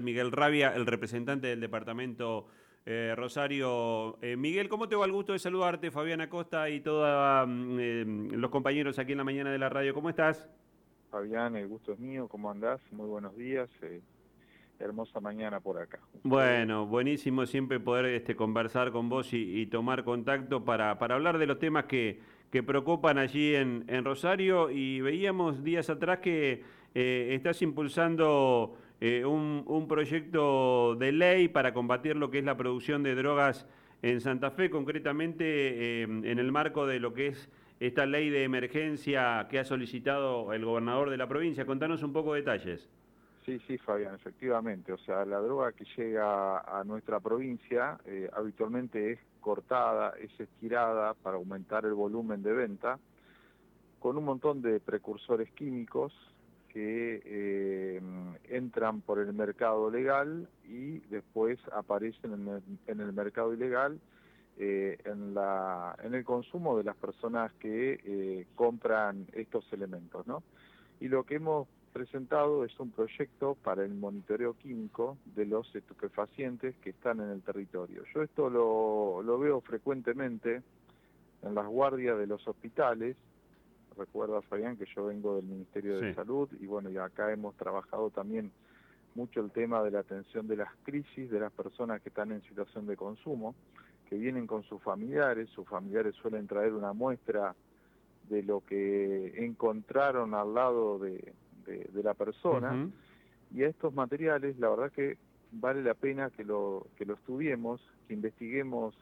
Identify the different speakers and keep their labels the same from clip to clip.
Speaker 1: Miguel Rabia, el representante del departamento eh, Rosario. Eh, Miguel, ¿cómo te va el gusto de saludarte? Fabián Acosta y todos mm, eh, los compañeros aquí en la mañana de la radio. ¿Cómo estás?
Speaker 2: Fabián, el gusto es mío. ¿Cómo andás? Muy buenos días. hermosa mañana por acá.
Speaker 1: Bueno, buenísimo siempre poder este, conversar con vos y, tomar contacto para, para, hablar de los temas que, que preocupan allí en, en Rosario. Y veíamos días atrás que estás impulsando eh, un, proyecto de ley para combatir lo que es la producción de drogas en Santa Fe, concretamente eh, en el marco de lo que es esta ley de emergencia que ha solicitado el gobernador de la provincia. Contanos un poco de detalles.
Speaker 2: Sí, sí, Fabián, efectivamente. O sea, la droga que llega a nuestra provincia eh, habitualmente es cortada, es estirada para aumentar el volumen de venta, con un montón de precursores químicos que eh, entran por el mercado legal y después aparecen en el, mercado ilegal eh, en, la, en el consumo de las personas que eh, compran estos elementos. ¿no? Y lo que hemos presentado es un proyecto para el monitoreo químico de los estupefacientes que están en el territorio. Yo esto lo, lo veo frecuentemente en las guardias de los hospitales, recuerda Fabián que yo vengo del Ministerio de Salud y bueno, y acá hemos trabajado también mucho el tema de la atención de las crisis de las personas que están en situación de consumo, que vienen con sus familiares, sus familiares suelen traer una muestra de lo que encontraron al lado de, la persona, y a estos materiales la verdad que vale la pena que lo, que lo estudiemos, que investiguemos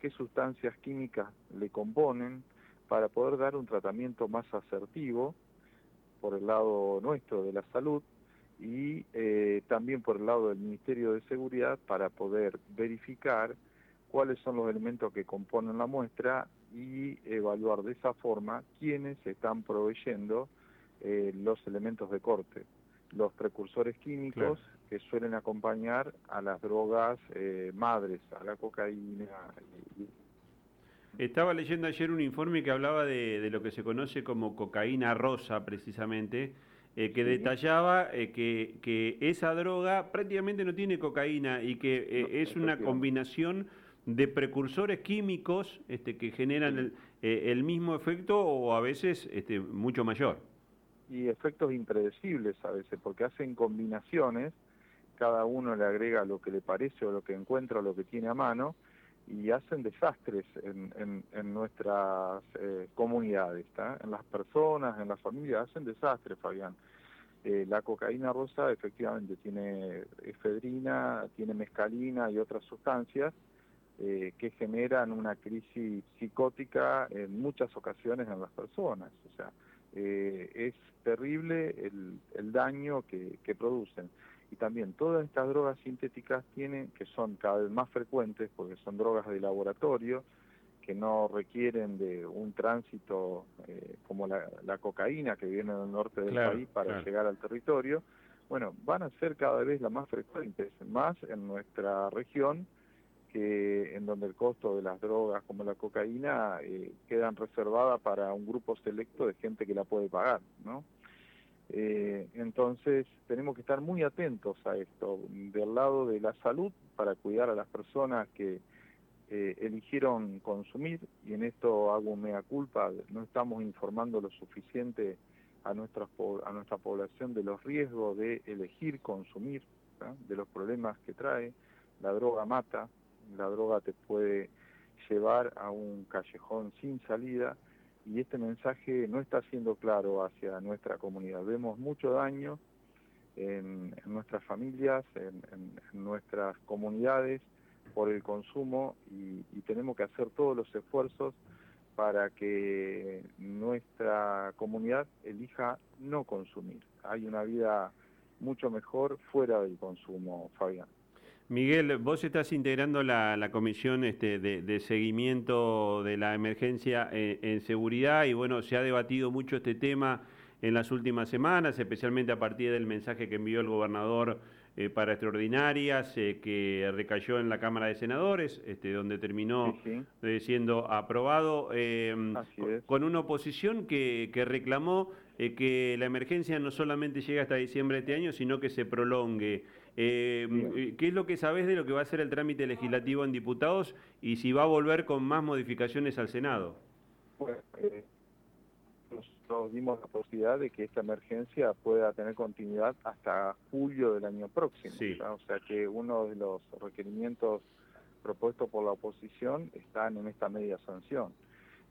Speaker 2: qué sustancias químicas le componen, para poder dar un tratamiento más asertivo por el lado nuestro de la salud y eh, también por el lado del Ministerio de Seguridad para poder verificar cuáles son los elementos que componen la muestra y evaluar de esa forma quiénes están proveyendo eh, los elementos de corte, los precursores químicos que suelen acompañar a las drogas eh, madres, a la cocaína y
Speaker 1: estaba leyendo ayer un informe que hablaba de, lo que se conoce como cocaína rosa, precisamente, eh, que detallaba eh, que, esa droga prácticamente no tiene cocaína y que eh, es una combinación de precursores químicos este, que generan el, mismo efecto o a veces este, mucho mayor.
Speaker 2: Y efectos impredecibles a veces, porque hacen combinaciones, cada uno le agrega lo que le parece o lo que encuentra o lo que tiene a mano, y hacen desastres en, en, nuestras eh, comunidades, en las personas, en las familias, hacen desastres, Fabián. Eh, la cocaína rosa efectivamente tiene efedrina, tiene mescalina y otras sustancias eh, que generan una crisis psicótica en muchas ocasiones en las personas. O sea, es terrible el, el daño que, que producen y también todas estas drogas sintéticas tienen, que son cada vez más frecuentes porque son drogas de laboratorio, que no requieren de un tránsito eh, como la, cocaína que viene del norte del país para llegar al territorio, bueno, van a ser cada vez las más frecuentes, más en nuestra región, que en donde el costo de las drogas como la cocaína eh, quedan reservadas para un grupo selecto de gente que la puede pagar, ¿no? Eh, entonces tenemos que estar muy atentos a esto, del lado de la salud, para cuidar a las personas que eh, eligieron consumir, y en esto hago mea culpa, no estamos informando lo suficiente a nuestra, a nuestra población de los riesgos de elegir consumir, de los problemas que trae. La droga mata, la droga te puede llevar a un callejón sin salida, y este mensaje no está siendo claro hacia nuestra comunidad. Vemos mucho daño en, nuestras familias, en, nuestras comunidades por el consumo y, tenemos que hacer todos los esfuerzos para que nuestra comunidad elija no consumir. Hay una vida mucho mejor fuera del consumo, Fabián.
Speaker 1: Miguel, vos estás integrando la, comisión este, de, seguimiento de la emergencia eh, en, seguridad y bueno, se ha debatido mucho este tema en las últimas semanas, especialmente a partir del mensaje que envió el gobernador eh, para extraordinarias, eh, que recayó en la Cámara de Senadores, este, donde terminó siendo aprobado, con, una oposición que, que reclamó que la emergencia no solamente llegue hasta diciembre de este año, sino que se prolongue. ¿Qué es lo que sabes de lo que va a ser el trámite legislativo en diputados y si va a volver con más modificaciones al Senado?
Speaker 2: Bueno, nosotros dimos la posibilidad de que esta emergencia pueda tener continuidad hasta julio del año próximo. O sea que uno de los requerimientos propuestos por la oposición están en esta media sanción.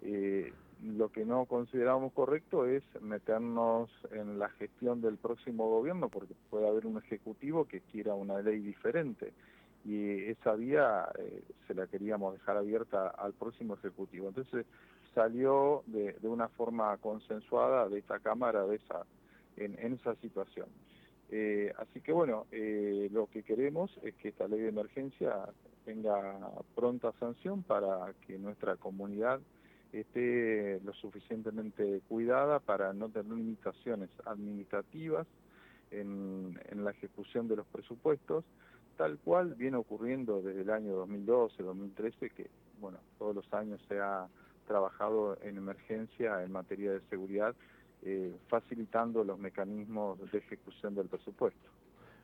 Speaker 2: Eh, lo que no consideramos correcto es meternos en la gestión del próximo gobierno porque puede haber un ejecutivo que quiera una ley diferente y esa vía eh, se la queríamos dejar abierta al próximo ejecutivo. Entonces salió de, una forma consensuada de esta Cámara de esa, en, esa situación. Eh, así que bueno, eh, lo que queremos es que esta ley de emergencia tenga pronta sanción para que nuestra comunidad esté lo suficientemente cuidada para no tener limitaciones administrativas en, la ejecución de los presupuestos, tal cual viene ocurriendo desde el año 2012, 2013, que bueno, todos los años se ha trabajado en emergencia en materia de seguridad, eh, facilitando los mecanismos de ejecución del presupuesto.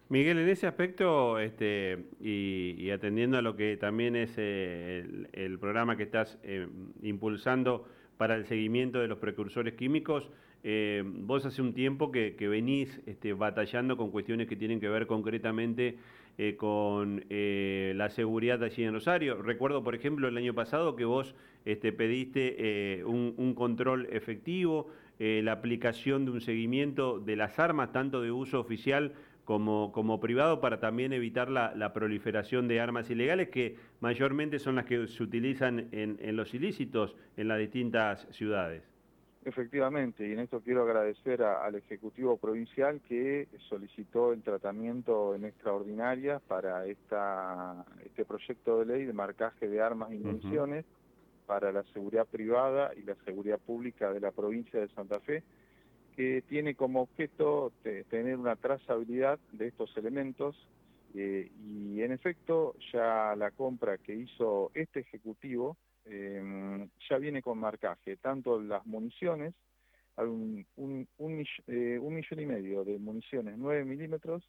Speaker 1: Miguel, en ese aspecto, este, y, atendiendo a lo que también es eh, el, programa que estás eh, impulsando para el seguimiento de los precursores químicos, eh, vos hace un tiempo que, venís este, batallando con cuestiones que tienen que ver concretamente con la seguridad allí en Rosario. Recuerdo, por ejemplo, el año pasado que vos este, pediste un, control efectivo, la aplicación de un seguimiento de las armas, tanto de uso oficial como, como privado para también evitar la, proliferación de armas ilegales que mayormente son las que se utilizan en, en los ilícitos en las distintas ciudades.
Speaker 2: Efectivamente, y en esto quiero agradecer al Ejecutivo Provincial que solicitó el tratamiento en extraordinaria para esta, este proyecto de ley de marcaje de armas y municiones para la seguridad privada y la seguridad pública de la provincia de Santa Fe, que tiene como objeto tener una trazabilidad de estos elementos eh, y en efecto ya la compra que hizo este ejecutivo em, ya viene con marcaje, tanto las municiones, un, un, eh, un, millón y medio de municiones 9 milímetros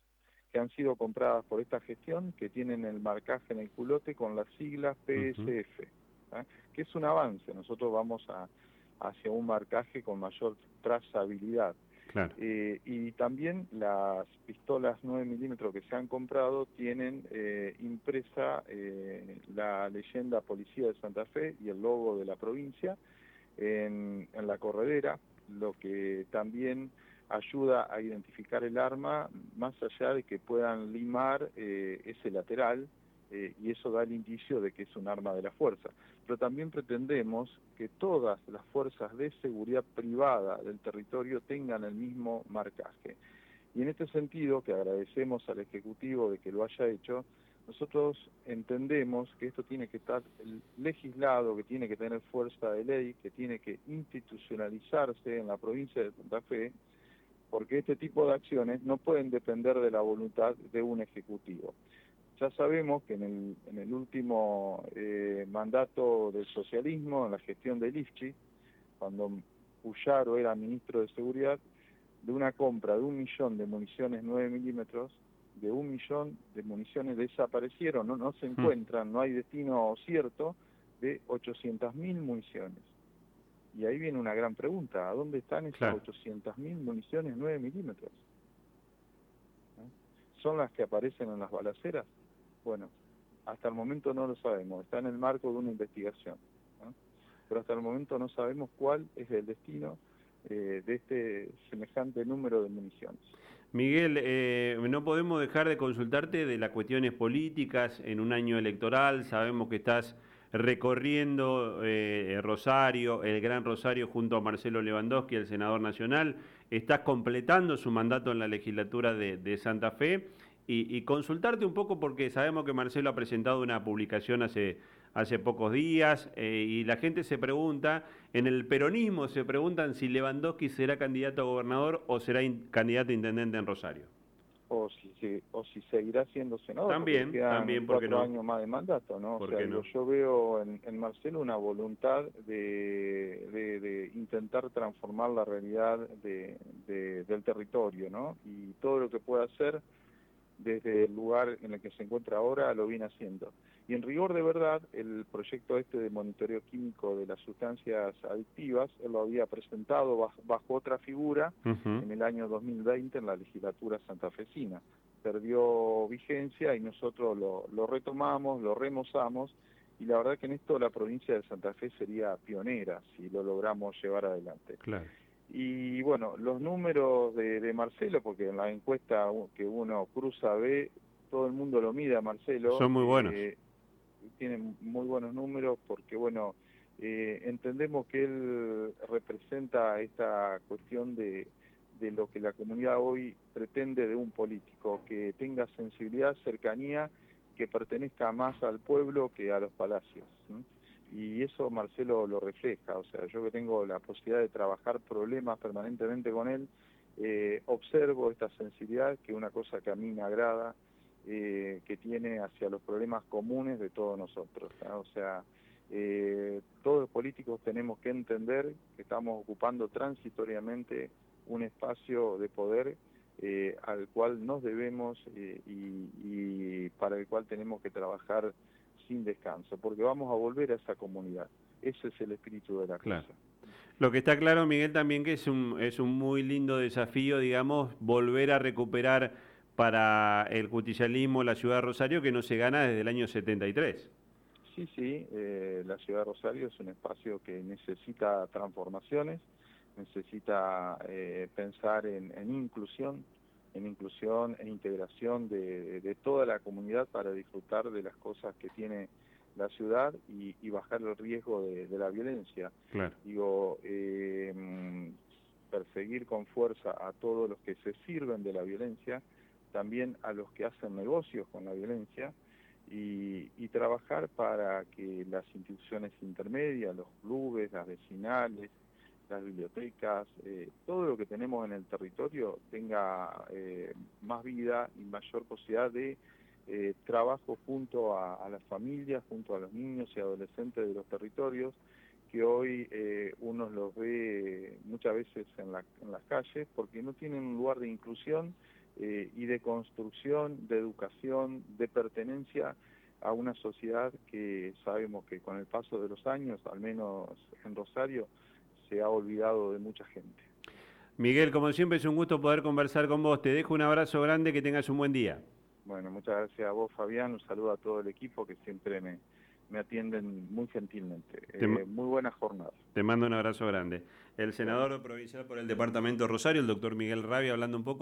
Speaker 2: que han sido compradas por esta gestión, que tienen el marcaje en el culote con las siglas PSF, ¿ah? que es un avance. Nosotros vamos a, hacia un marcaje con mayor trazabilidad. Eh, y también las pistolas 9 milímetros que se han comprado tienen eh, impresa eh, la leyenda Policía de Santa Fe y el logo de la provincia en, en la corredera, lo que también ayuda a identificar el arma más allá de que puedan limar ese lateral eh, y eso da el indicio de que es un arma de la fuerza. Pero también pretendemos que todas las fuerzas de seguridad privada del territorio tengan el mismo marcaje. Y en este sentido, que agradecemos al Ejecutivo de que lo haya hecho, nosotros entendemos que esto tiene que estar legislado, que tiene que tener fuerza de ley, que tiene que institucionalizarse en la provincia de Santa Fe, porque este tipo de acciones no pueden depender de la voluntad de un Ejecutivo. Ya sabemos que en el, último eh, mandato del socialismo, en la gestión de Lifchi, cuando Puyaro era ministro de Seguridad, de una compra de un millón de municiones 9 milímetros, de un millón de municiones desaparecieron, no, no se hmm. encuentran, no hay destino cierto, de 800.000 municiones. Y ahí viene una gran pregunta, ¿a dónde están esas 800.000 municiones 9 milímetros? ¿Son las que aparecen en las balaceras? Bueno, hasta el momento no lo sabemos, está en el marco de una investigación, pero hasta el momento no sabemos cuál es el destino eh, de este semejante número de municiones.
Speaker 1: Miguel, eh, no podemos dejar de consultarte de las cuestiones políticas en un año electoral, sabemos que estás recorriendo eh, Rosario, el Gran Rosario junto a Marcelo Lewandowski, el senador nacional, estás completando su mandato en la legislatura de Santa Fe y, consultarte un poco porque sabemos que Marcelo ha presentado una publicación hace, hace pocos días eh, y la gente se pregunta, en el peronismo se preguntan si Lewandowski será candidato a gobernador o será candidato a intendente en Rosario.
Speaker 2: O si, o si seguirá siendo senador.
Speaker 1: También, también, porque
Speaker 2: cuatro años más de mandato, ¿no? O sea, yo veo en, Marcelo una voluntad de, de, intentar transformar la realidad de, del territorio, ¿no? Y todo lo que pueda hacer desde el lugar en el que se encuentra ahora lo viene haciendo. Y en rigor de verdad, el proyecto este de monitoreo químico de las sustancias adictivas, él lo había presentado bajo, otra figura en el año 2020 en la legislatura santafesina. Perdió vigencia y nosotros lo, lo retomamos, lo remozamos y la verdad que en esto la provincia de Santa Fe sería pionera si lo logramos llevar adelante.
Speaker 1: Claro.
Speaker 2: Y bueno, los números de, Marcelo, porque en la encuesta que uno cruza ve, todo el mundo lo mide a Marcelo.
Speaker 1: Son muy buenos.
Speaker 2: Eh, tiene muy buenos números porque, bueno, eh, entendemos que él representa esta cuestión de, de lo que la comunidad hoy pretende de un político, que tenga sensibilidad, cercanía, que pertenezca más al pueblo que a los palacios y eso Marcelo lo refleja, o sea, yo que tengo la posibilidad de trabajar problemas permanentemente con él, eh, observo esta sensibilidad, que es una cosa que a mí me agrada, eh, que tiene hacia los problemas comunes de todos nosotros, o sea, eh, todos los políticos tenemos que entender que estamos ocupando transitoriamente un espacio de poder al cual nos debemos y para el cual tenemos que trabajar sin descanso, porque vamos a volver a esa comunidad. Ese es el espíritu de la clase.
Speaker 1: Lo que está claro, Miguel, también que es un, es un muy lindo desafío, digamos, volver a recuperar para el justicialismo la ciudad de Rosario que no se gana desde el año 73.
Speaker 2: Sí, sí, eh, la ciudad de Rosario es un espacio que necesita transformaciones, necesita eh, pensar en inclusión, en inclusión e integración de, toda la comunidad para disfrutar de las cosas que tiene la ciudad y, bajar el riesgo de, la violencia. Digo, eh, perseguir con fuerza a todos los que se sirven de la violencia, también a los que hacen negocios con la violencia, y, y, trabajar para que las instituciones intermedias, los clubes, las vecinales, las bibliotecas, eh, todo lo que tenemos en el territorio tenga eh, más vida y mayor posibilidad de eh, trabajo junto a, las familias, junto a los niños y adolescentes de los territorios, que hoy uno los ve muchas veces en, en, las calles porque no tienen un lugar de inclusión y de construcción, de educación, de pertenencia a una sociedad que sabemos que con el paso de los años, al menos en Rosario, se ha olvidado de mucha gente.
Speaker 1: Miguel, como siempre es un gusto poder conversar con vos. Te dejo un abrazo grande, que tengas un buen día.
Speaker 2: Bueno, muchas gracias a vos, Fabián. Un saludo a todo el equipo que siempre me, me atienden muy gentilmente. Eh, muy buena jornada.
Speaker 1: Te mando un abrazo grande. El senador provincial por el departamento Rosario, el doctor Miguel Rabia, hablando un poco.